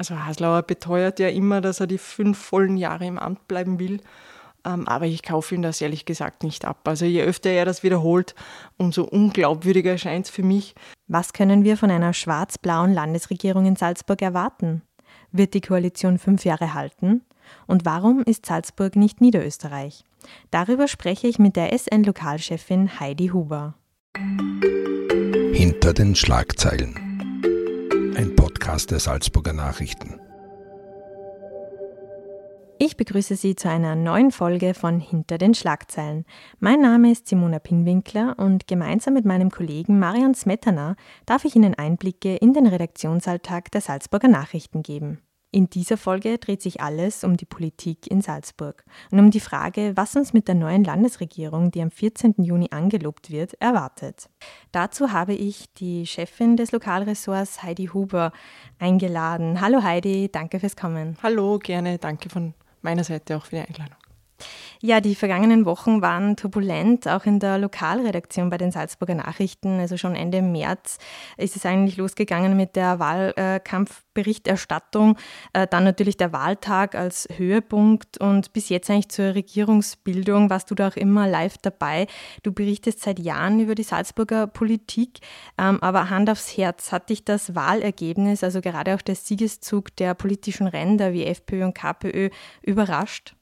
Also Haslauer beteuert ja immer, dass er die fünf vollen Jahre im Amt bleiben will. Ähm, aber ich kaufe ihm das ehrlich gesagt nicht ab. Also je öfter er das wiederholt, umso unglaubwürdiger erscheint es für mich. Was können wir von einer schwarz-blauen Landesregierung in Salzburg erwarten? Wird die Koalition fünf Jahre halten? Und warum ist Salzburg nicht Niederösterreich? Darüber spreche ich mit der SN-Lokalchefin Heidi Huber. Hinter den Schlagzeilen. Ein Podcast der Salzburger Nachrichten. Ich begrüße Sie zu einer neuen Folge von Hinter den Schlagzeilen. Mein Name ist Simona Pinwinkler und gemeinsam mit meinem Kollegen Marian Smetana darf ich Ihnen Einblicke in den Redaktionsalltag der Salzburger Nachrichten geben. In dieser Folge dreht sich alles um die Politik in Salzburg und um die Frage, was uns mit der neuen Landesregierung, die am 14. Juni angelobt wird, erwartet. Dazu habe ich die Chefin des Lokalressorts Heidi Huber eingeladen. Hallo Heidi, danke fürs Kommen. Hallo, gerne, danke von meiner Seite auch für die Einladung. Ja, die vergangenen Wochen waren turbulent, auch in der Lokalredaktion bei den Salzburger Nachrichten. Also schon Ende März ist es eigentlich losgegangen mit der Wahlkampfberichterstattung. Äh, dann natürlich der Wahltag als Höhepunkt und bis jetzt eigentlich zur Regierungsbildung warst du da auch immer live dabei. Du berichtest seit Jahren über die Salzburger Politik, ähm, aber Hand aufs Herz, hat dich das Wahlergebnis, also gerade auch der Siegeszug der politischen Ränder wie FPÖ und KPÖ überrascht?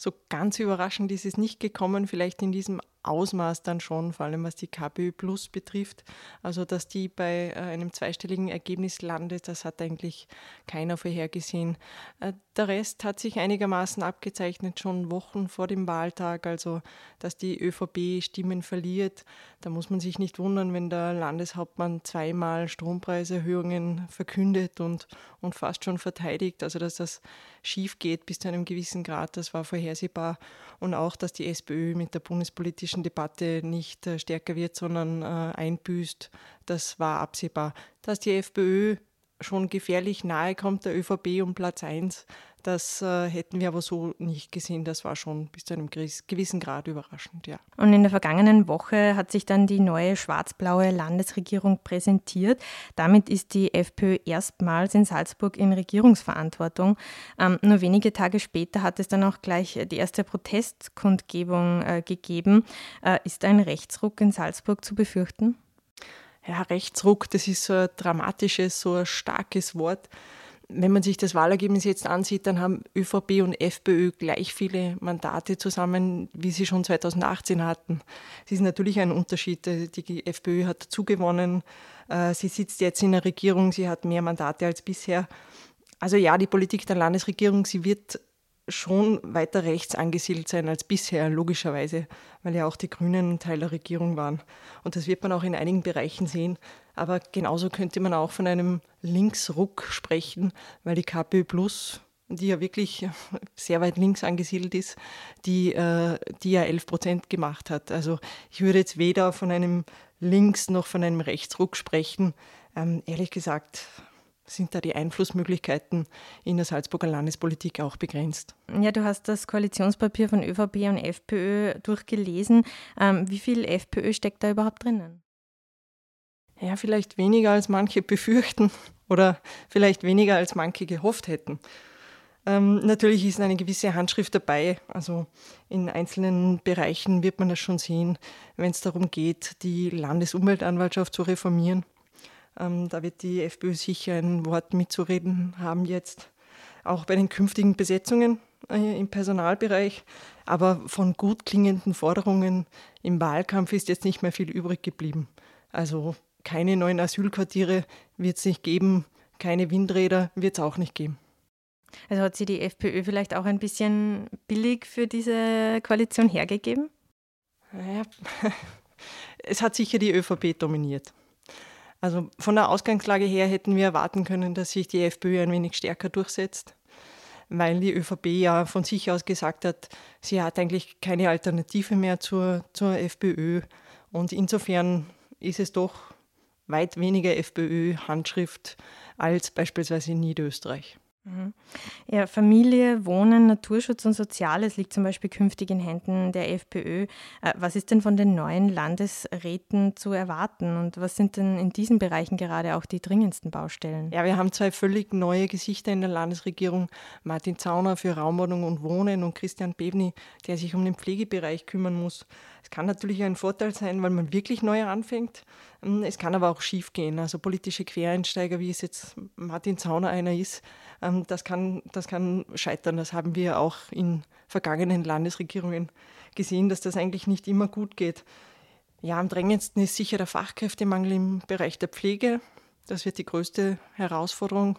So ganz überraschend ist es nicht gekommen, vielleicht in diesem Ausmaß dann schon, vor allem was die KPÖ Plus betrifft. Also, dass die bei äh, einem zweistelligen Ergebnis landet, das hat eigentlich keiner vorhergesehen. Äh, der Rest hat sich einigermaßen abgezeichnet, schon Wochen vor dem Wahltag. Also, dass die ÖVP Stimmen verliert, da muss man sich nicht wundern, wenn der Landeshauptmann zweimal Strompreiserhöhungen verkündet und, und fast schon verteidigt. Also, dass das schief geht bis zu einem gewissen Grad, das war vorhersehbar. Und auch, dass die SPÖ mit der bundespolitischen Debatte nicht äh, stärker wird, sondern äh, einbüßt, das war absehbar. Dass die FPÖ schon gefährlich nahe kommt der ÖVP um Platz 1, das äh, hätten wir aber so nicht gesehen. Das war schon bis zu einem gewissen Grad überraschend, ja. Und in der vergangenen Woche hat sich dann die neue schwarz-blaue Landesregierung präsentiert. Damit ist die FPÖ erstmals in Salzburg in Regierungsverantwortung. Ähm, nur wenige Tage später hat es dann auch gleich die erste Protestkundgebung äh, gegeben. Äh, ist ein Rechtsruck in Salzburg zu befürchten? Ja, Rechtsruck, das ist so ein dramatisches, so ein starkes Wort wenn man sich das Wahlergebnis jetzt ansieht, dann haben ÖVP und FPÖ gleich viele Mandate zusammen, wie sie schon 2018 hatten. Es ist natürlich ein Unterschied. Die FPÖ hat zugewonnen. Äh, sie sitzt jetzt in der Regierung. Sie hat mehr Mandate als bisher. Also ja, die Politik der Landesregierung, sie wird schon weiter rechts angesiedelt sein als bisher, logischerweise, weil ja auch die Grünen Teil der Regierung waren. Und das wird man auch in einigen Bereichen sehen. Aber genauso könnte man auch von einem Linksruck sprechen, weil die KPÖ Plus, die ja wirklich sehr weit links angesiedelt ist, die, äh, die ja 11 Prozent gemacht hat. Also ich würde jetzt weder von einem Links- noch von einem Rechtsruck sprechen. Ähm, ehrlich gesagt, sind da die Einflussmöglichkeiten in der Salzburger Landespolitik auch begrenzt. Ja, du hast das Koalitionspapier von ÖVP und FPÖ durchgelesen. Ähm, wie viel FPÖ steckt da überhaupt drinnen? Ja, vielleicht weniger als manche befürchten oder vielleicht weniger als manche gehofft hätten. Ähm, natürlich ist eine gewisse Handschrift dabei. Also in einzelnen Bereichen wird man das schon sehen, wenn es darum geht, die Landesumweltanwaltschaft zu reformieren ähm, da wird die FPÖ sicher ein Wort mitzureden haben jetzt, auch bei den künftigen Besetzungen äh, im Personalbereich. Aber von gut klingenden Forderungen im Wahlkampf ist jetzt nicht mehr viel übrig geblieben. Also keine neuen Asylquartiere wird es nicht geben, keine Windräder wird es auch nicht geben. Also hat sie die FPÖ vielleicht auch ein bisschen billig für diese Koalition hergegeben? Naja, es hat sicher die ÖVP dominiert. Also von der Ausgangslage her hätten wir erwarten können, dass sich die FPÖ ein wenig stärker durchsetzt, weil die ÖVP ja von sich aus gesagt hat, sie hat eigentlich keine Alternative mehr zur, zur FPÖ. Und insofern ist es doch weit weniger FPÖ-Handschrift als beispielsweise in Niederösterreich. Mhm. Ja, Familie, Wohnen, Naturschutz und Soziales liegt zum Beispiel künftig in Händen der FPÖ. Äh, was ist denn von den neuen Landesräten zu erwarten und was sind denn in diesen Bereichen gerade auch die dringendsten Baustellen? Ja, wir haben zwei völlig neue Gesichter in der Landesregierung. Martin Zauner für Raumordnung und Wohnen und Christian Bebni, der sich um den Pflegebereich kümmern muss. Es kann natürlich ein Vorteil sein, weil man wirklich neu anfängt. Ähm, es kann aber auch schief gehen. Also politische Quereinsteiger, wie es jetzt Martin Zauner einer ist, das kann, das kann scheitern. Das haben wir auch in vergangenen Landesregierungen gesehen, dass das eigentlich nicht immer gut geht. Ja, am drängendsten ist sicher der Fachkräftemangel im Bereich der Pflege. Das wird die größte Herausforderung.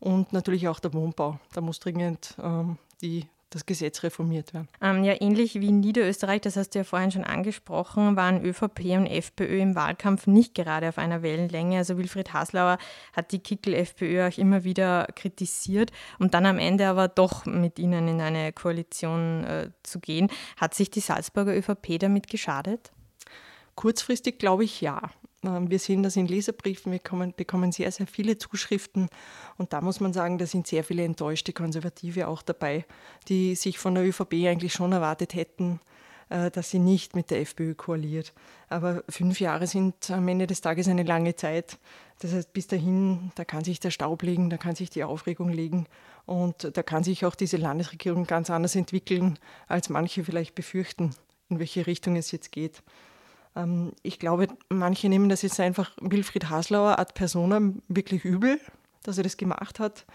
Und natürlich auch der Wohnbau. Da muss dringend ähm, die das Gesetz reformiert werden. Ähm, ja, ähnlich wie in Niederösterreich, das hast du ja vorhin schon angesprochen, waren ÖVP und FPÖ im Wahlkampf nicht gerade auf einer Wellenlänge. Also Wilfried Haslauer hat die Kickel-FPÖ auch immer wieder kritisiert und dann am Ende aber doch mit ihnen in eine Koalition äh, zu gehen. Hat sich die Salzburger ÖVP damit geschadet? Kurzfristig glaube ich ja. Ähm, wir sehen das in Leserbriefen, wir kommen, bekommen sehr, sehr viele Zuschriften und da muss man sagen, da sind sehr viele enttäuschte Konservative auch dabei, die sich von der ÖVP eigentlich schon erwartet hätten, äh, dass sie nicht mit der FPÖ koaliert. Aber fünf Jahre sind am Ende des Tages eine lange Zeit. Das heißt, bis dahin, da kann sich der Staub legen, da kann sich die Aufregung legen und da kann sich auch diese Landesregierung ganz anders entwickeln, als manche vielleicht befürchten, in welche Richtung es jetzt geht. Ähm, ich glaube, manche nehmen das jetzt einfach Wilfried Haslauer ad personam wirklich übel, dass er das gemacht hat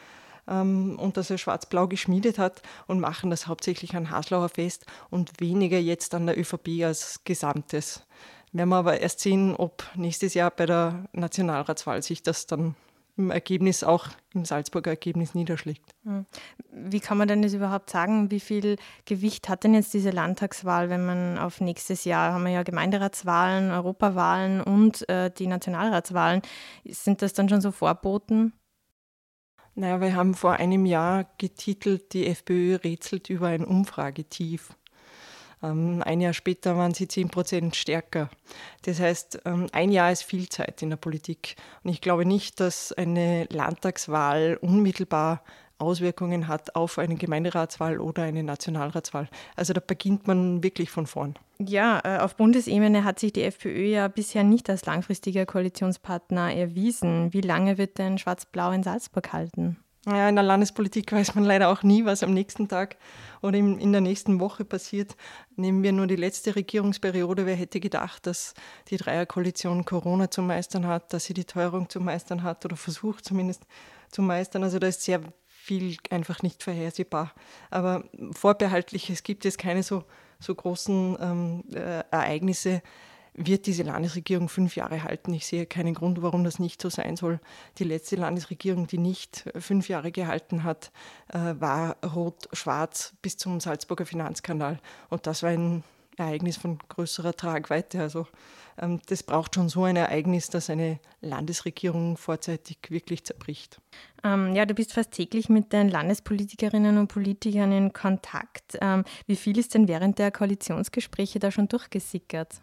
ähm, und dass er schwarz-blau geschmiedet hat und machen das hauptsächlich an Haslauer fest und weniger jetzt an der ÖVP als Gesamtes. Werden wir aber erst sehen, ob nächstes Jahr bei der Nationalratswahl sich das dann im Ergebnis auch im Salzburger Ergebnis niederschlägt. Hm. Wie kann man denn das überhaupt sagen? Wie viel Gewicht hat denn jetzt diese Landtagswahl, wenn man auf nächstes Jahr haben wir ja Gemeinderatswahlen, Europawahlen und äh, die Nationalratswahlen. Sind das dann schon so Vorboten? Naja, wir haben vor einem Jahr getitelt, die FPÖ rätselt über ein Umfragetief. Ähm, ein Jahr später waren sie 10 Prozent stärker. Das heißt, ähm, ein Jahr ist viel Zeit in der Politik. Und ich glaube nicht, dass eine Landtagswahl unmittelbar Auswirkungen hat auf eine Gemeinderatswahl oder eine Nationalratswahl. Also da beginnt man wirklich von vorn. Ja, äh, auf Bundesebene hat sich die FPÖ ja bisher nicht als langfristiger Koalitionspartner erwiesen. Wie lange wird denn Schwarz-Blau in Salzburg halten? Ja, in der Landespolitik weiß man leider auch nie, was am nächsten Tag oder in der nächsten Woche passiert. Nehmen wir nur die letzte Regierungsperiode. Wer hätte gedacht, dass die Dreierkoalition Corona zu meistern hat, dass sie die Teuerung zu meistern hat oder versucht zumindest zu meistern. Also da ist sehr viel einfach nicht vorhersehbar. Aber vorbehaltlich, es gibt jetzt keine so, so großen ähm, äh, Ereignisse, wird diese Landesregierung fünf Jahre halten. Ich sehe keinen Grund, warum das nicht so sein soll. Die letzte Landesregierung, die nicht fünf Jahre gehalten hat, äh, war rot-schwarz bis zum Salzburger Finanzkanal. Und das war ein Ereignis von größerer Tragweite. Also ähm, das braucht schon so ein Ereignis, dass eine Landesregierung vorzeitig wirklich zerbricht. Ähm, ja, du bist fast täglich mit den Landespolitikerinnen und Politikern in Kontakt. Ähm, wie viel ist denn während der Koalitionsgespräche da schon durchgesickert?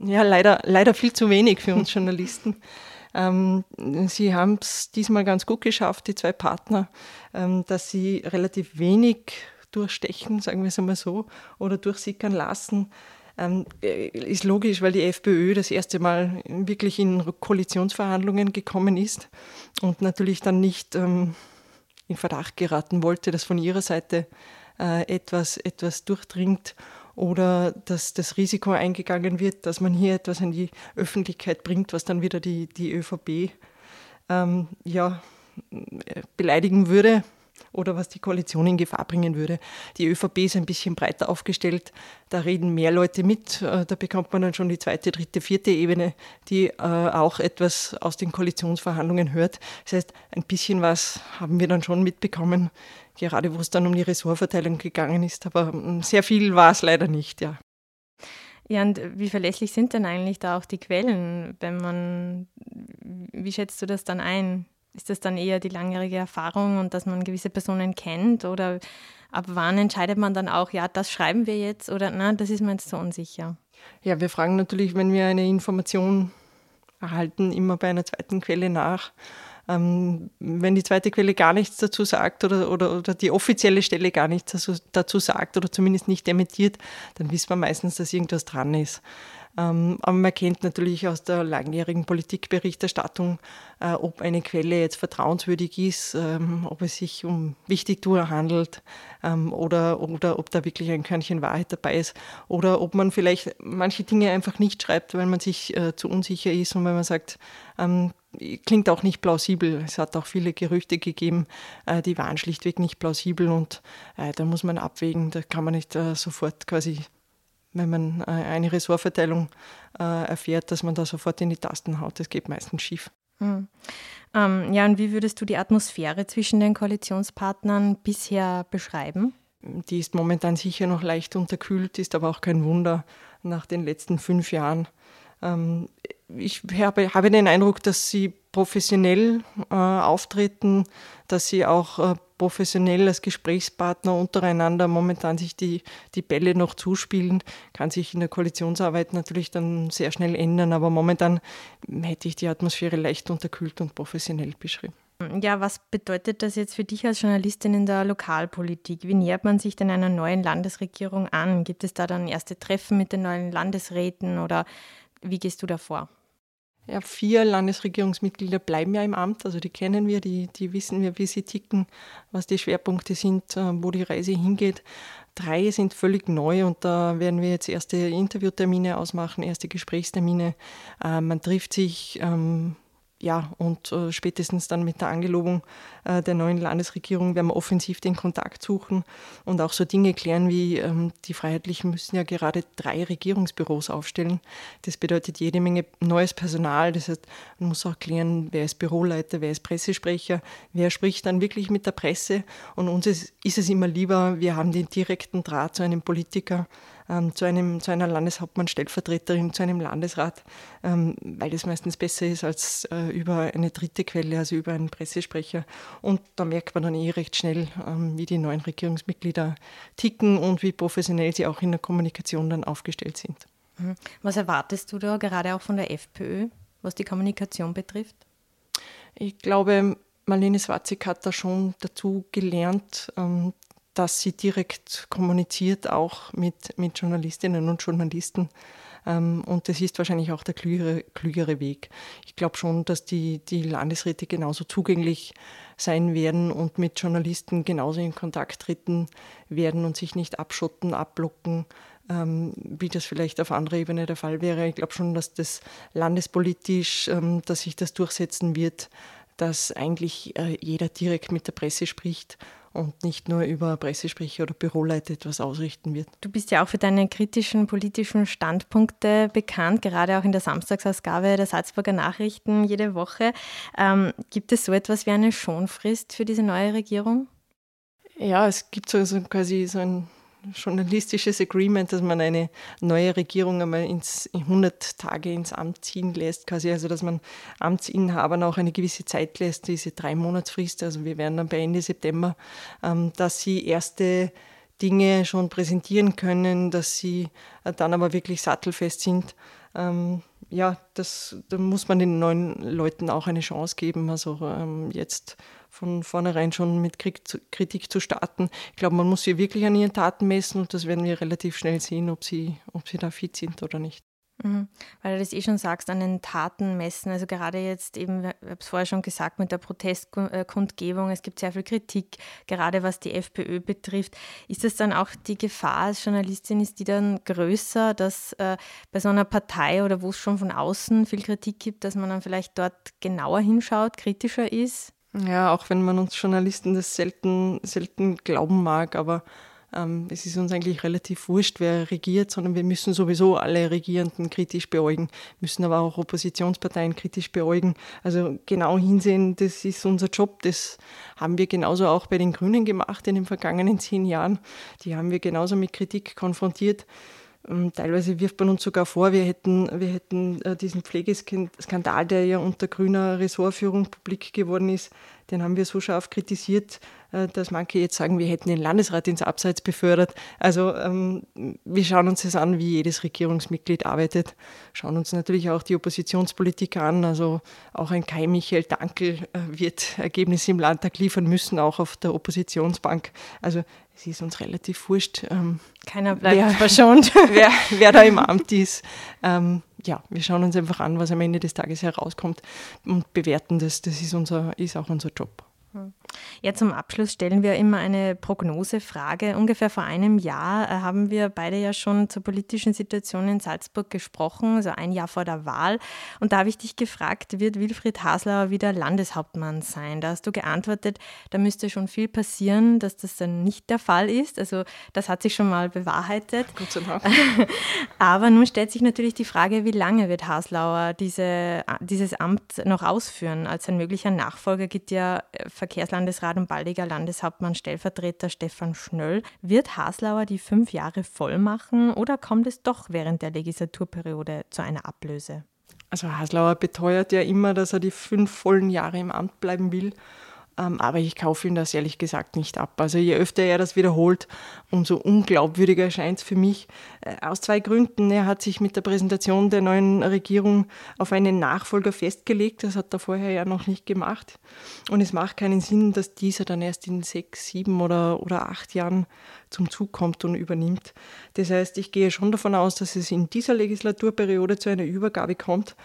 Ja, leider, leider viel zu wenig für uns Journalisten. Ähm, sie haben es diesmal ganz gut geschafft, die zwei Partner, ähm, dass sie relativ wenig durchstechen, sagen wir es einmal so, oder durchsickern lassen. Ähm, äh, ist logisch, weil die FPÖ das erste Mal wirklich in Koalitionsverhandlungen gekommen ist und natürlich dann nicht ähm, in Verdacht geraten wollte, dass von ihrer Seite äh, etwas, etwas durchdringt oder dass das Risiko eingegangen wird, dass man hier etwas an die Öffentlichkeit bringt, was dann wieder die, die ÖVP ähm, ja, beleidigen würde oder was die Koalition in Gefahr bringen würde. Die ÖVP ist ein bisschen breiter aufgestellt, da reden mehr Leute mit, äh, da bekommt man dann schon die zweite, dritte, vierte Ebene, die äh, auch etwas aus den Koalitionsverhandlungen hört. Das heißt, ein bisschen was haben wir dann schon mitbekommen, gerade wo es dann um die Ressortverteilung gegangen ist, aber ähm, sehr viel war es leider nicht, ja. Ja, und wie verlässlich sind denn eigentlich da auch die Quellen, wenn man, wie schätzt du das dann ein? Ist das dann eher die langjährige Erfahrung und dass man gewisse Personen kennt oder ab wann entscheidet man dann auch, ja, das schreiben wir jetzt oder nein, das ist mir jetzt so unsicher? Ja, wir fragen natürlich, wenn wir eine Information erhalten, immer bei einer zweiten Quelle nach. Ähm, wenn die zweite Quelle gar nichts dazu sagt oder, oder, oder die offizielle Stelle gar nichts dazu, dazu sagt oder zumindest nicht dementiert, dann wissen wir meistens, dass irgendwas dran ist. Ähm, aber man kennt natürlich aus der langjährigen Politikberichterstattung, äh, ob eine Quelle jetzt vertrauenswürdig ist, ähm, ob es sich um Wichtigtour handelt ähm, oder, oder ob da wirklich ein Körnchen Wahrheit dabei ist oder ob man vielleicht manche Dinge einfach nicht schreibt, weil man sich äh, zu unsicher ist und weil man sagt, klingt auch nicht plausibel. Es hat auch viele Gerüchte gegeben, äh, die waren schlichtweg nicht plausibel und da muss man abwägen, da kann man nicht sofort quasi wenn man äh, eine Ressortverteilung äh, erfährt, dass man da sofort in die Tasten haut. Das geht meistens schief. Hm. Ähm, ja, und wie würdest du die Atmosphäre zwischen den Koalitionspartnern bisher beschreiben? Die ist momentan sicher noch leicht unterkühlt, ist aber auch kein Wunder nach den letzten fünf Jahren. Ähm, ich habe, habe, den Eindruck, dass sie professionell äh, auftreten, dass sie auch äh, professionell als Gesprächspartner untereinander momentan sich die, die Bälle noch zuspielen. Kann sich in der Koalitionsarbeit natürlich dann sehr schnell ändern, aber momentan hätte ich die Atmosphäre leicht unterkühlt und professionell beschrieben. Ja, was bedeutet das jetzt für dich als Journalistin in der Lokalpolitik? Wie nähert man sich denn einer neuen Landesregierung an? Gibt es da dann erste Treffen mit den neuen Landesräten oder wie gehst du da vor? Ja, vier Landesregierungsmitglieder bleiben ja im Amt, also die kennen wir, die, die wissen wir, wie sie ticken, was die Schwerpunkte sind, äh, wo die Reise hingeht. Drei sind völlig neu und da werden wir jetzt erste Interviewtermine ausmachen, erste Gesprächstermine. Äh, man trifft sich ähm, ja, und äh, spätestens dann mit der Angelobung äh, der neuen Landesregierung werden wir offensiv den Kontakt suchen und auch so Dinge klären wie ähm, die Freiheitlichen müssen ja gerade drei Regierungsbüros aufstellen. Das bedeutet jede Menge neues Personal. Das heißt, man muss auch klären, wer ist Büroleiter, wer ist Pressesprecher, wer spricht dann wirklich mit der Presse. Und uns ist, ist es immer lieber, wir haben den direkten Draht zu einem Politiker ähm, zu, einem, zu einer Landeshauptmann-Stellvertreterin, zu einem Landesrat, ähm, weil das meistens besser ist als äh, über eine dritte Quelle, also über einen Pressesprecher. Und da merkt man dann eh recht schnell, ähm, wie die neuen Regierungsmitglieder ticken und wie professionell sie auch in der Kommunikation dann aufgestellt sind. Mhm. Was erwartest du da gerade auch von der FPÖ, was die Kommunikation betrifft? Ich glaube, Marlene Swatzig hat da schon dazu gelernt, ähm, dass sie direkt kommuniziert, auch mit, mit Journalistinnen und Journalisten. Ähm, und das ist wahrscheinlich auch der klügere, klügere Weg. Ich glaube schon, dass die, die Landesräte genauso zugänglich sein werden und mit Journalisten genauso in Kontakt treten werden und sich nicht abschotten, abblocken, ähm, wie das vielleicht auf anderer Ebene der Fall wäre. Ich glaube schon, dass das landespolitisch, ähm, dass sich das durchsetzen wird, dass eigentlich äh, jeder direkt mit der Presse spricht und nicht nur über Pressesprecher oder Büroleiter etwas ausrichten wird. Du bist ja auch für deine kritischen politischen Standpunkte bekannt, gerade auch in der Samstagsausgabe der Salzburger Nachrichten jede Woche. Ähm, gibt es so etwas wie eine Schonfrist für diese neue Regierung? Ja, es gibt so, so quasi so ein journalistisches Agreement, dass man eine neue Regierung einmal ins 100 Tage ins Amt ziehen lässt, quasi, also dass man Amtsinhabern auch eine gewisse Zeit lässt, diese drei Monatsfrist, also wir werden dann bei Ende September, ähm, dass sie erste Dinge schon präsentieren können, dass sie äh, dann aber wirklich sattelfest sind. Ähm, ja, das, da muss man den neuen Leuten auch eine Chance geben. Also ähm, jetzt von vornherein schon mit Kritik zu starten. Ich glaube, man muss sie wirklich an ihren Taten messen und das werden wir relativ schnell sehen, ob sie, ob sie da fit sind oder nicht. Mhm. Weil du das eh schon sagst, an den Taten messen. Also gerade jetzt eben, ich habe es vorher schon gesagt, mit der Protestkundgebung, es gibt sehr viel Kritik, gerade was die FPÖ betrifft. Ist das dann auch die Gefahr als Journalistin, ist die dann größer, dass äh, bei so einer Partei oder wo es schon von außen viel Kritik gibt, dass man dann vielleicht dort genauer hinschaut, kritischer ist? Ja, auch wenn man uns Journalisten das selten, selten glauben mag, aber ähm, es ist uns eigentlich relativ wurscht, wer regiert, sondern wir müssen sowieso alle Regierenden kritisch beäugen, müssen aber auch Oppositionsparteien kritisch beäugen. Also genau hinsehen, das ist unser Job. Das haben wir genauso auch bei den Grünen gemacht in den vergangenen zehn Jahren. Die haben wir genauso mit Kritik konfrontiert. Ähm, teilweise wirft man uns sogar vor, wir hätten, wir hätten äh, diesen Pflegeskandal, der ja unter grüner Ressortführung publik geworden ist, den haben wir so scharf kritisiert, äh, dass manche jetzt sagen, wir hätten den Landesrat ins Abseits befördert. Also ähm, wir schauen uns das an, wie jedes Regierungsmitglied arbeitet, schauen uns natürlich auch die Oppositionspolitik an. Also auch ein Kai Michael Dankel äh, wird Ergebnisse im Landtag liefern müssen, auch auf der Oppositionsbank. Also es ist uns relativ wurscht. Keiner bleibt wer, verschont. wer, wer, da im Amt ist. Ähm, ja, wir schauen uns einfach an, was am Ende des Tages herauskommt und bewerten das. Das ist, unser, ist auch unser Job. Ja, zum Abschluss stellen wir immer eine Prognosefrage. Ungefähr vor einem Jahr äh, haben wir beide ja schon zur politischen Situation in Salzburg gesprochen, also ein Jahr vor der Wahl. Und da habe ich dich gefragt, wird Wilfried Haslauer wieder Landeshauptmann sein? Da hast du geantwortet, da müsste schon viel passieren, dass das dann nicht der Fall ist. Also das hat sich schon mal bewahrheitet. Gott sei Dank. Aber nun stellt sich natürlich die Frage, wie lange wird Haslauer diese, dieses Amt noch ausführen? Als ein möglicher Nachfolger geht ja äh, Verkehrslandesrat und baldiger Landeshauptmann Stellvertreter Stefan Schnöll. Wird Haslauer die fünf Jahre voll machen oder kommt es doch während der Legislaturperiode zu einer Ablöse? Also Haslauer beteuert ja immer, dass er die fünf vollen Jahre im Amt bleiben will. Ähm, aber ich kaufe ihm das ehrlich gesagt nicht ab. Also je öfter er das wiederholt, umso unglaubwürdiger erscheint es für mich. Äh, aus zwei Gründen. Er hat sich mit der Präsentation der neuen Regierung auf einen Nachfolger festgelegt. Das hat er vorher ja noch nicht gemacht. Und es macht keinen Sinn, dass dieser dann erst in sechs, sieben oder, oder acht Jahren zum Zug kommt und übernimmt. Das heißt, ich gehe schon davon aus, dass es in dieser Legislaturperiode zu einer Übergabe kommt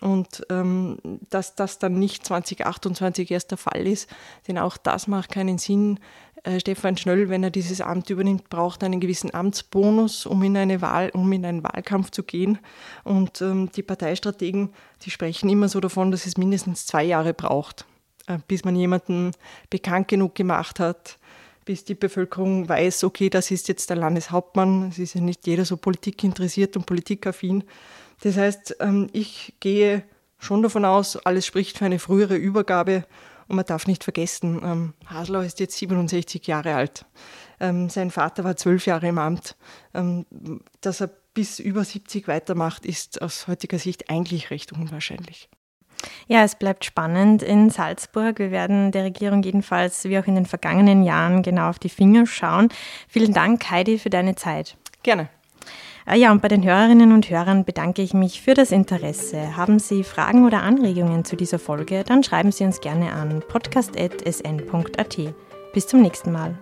und ähm, dass das dann nicht 2028 erst der Fall ist, denn auch das macht keinen Sinn. Äh, Stefan Schnöll, wenn er dieses Amt übernimmt, braucht einen gewissen Amtsbonus, um in eine Wahl, um in einen Wahlkampf zu gehen. Und ähm, die Parteistrategen, die sprechen immer so davon, dass es mindestens zwei Jahre braucht, äh, bis man jemanden bekannt genug gemacht hat, bis die Bevölkerung weiß, okay, das ist jetzt der Landeshauptmann. Es ist ja nicht jeder so politikinteressiert und politikaffin. Das heißt, ähm, ich gehe schon davon aus, alles spricht für eine frühere Übergabe. Und man darf nicht vergessen, ähm, Haslau ist jetzt 67 Jahre alt. Ähm, sein Vater war zwölf Jahre im Amt. dass er bis über 70 weitermacht, ist aus heutiger Sicht eigentlich recht unwahrscheinlich. Ja, es bleibt spannend in Salzburg. Wir werden der Regierung jedenfalls wie auch in den vergangenen Jahren genau auf die Finger schauen. Vielen Dank, Heidi, für deine Zeit. Gerne. Ah ja, und bei den Hörerinnen und Hörern bedanke ich mich für das Interesse. Haben Sie Fragen oder Anregungen zu dieser Folge, dann schreiben Sie uns gerne an podcast.sn.at. Bis zum nächsten Mal.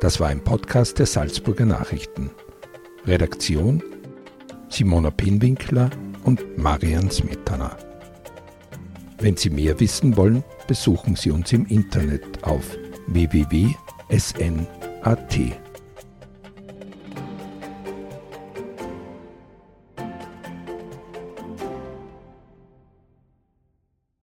Das war ein Podcast der Salzburger Nachrichten. Redaktion Simona Pinwinkler und Marian Smetana. Wenn Sie mehr wissen wollen, besuchen Sie uns im Internet auf www.sn.at.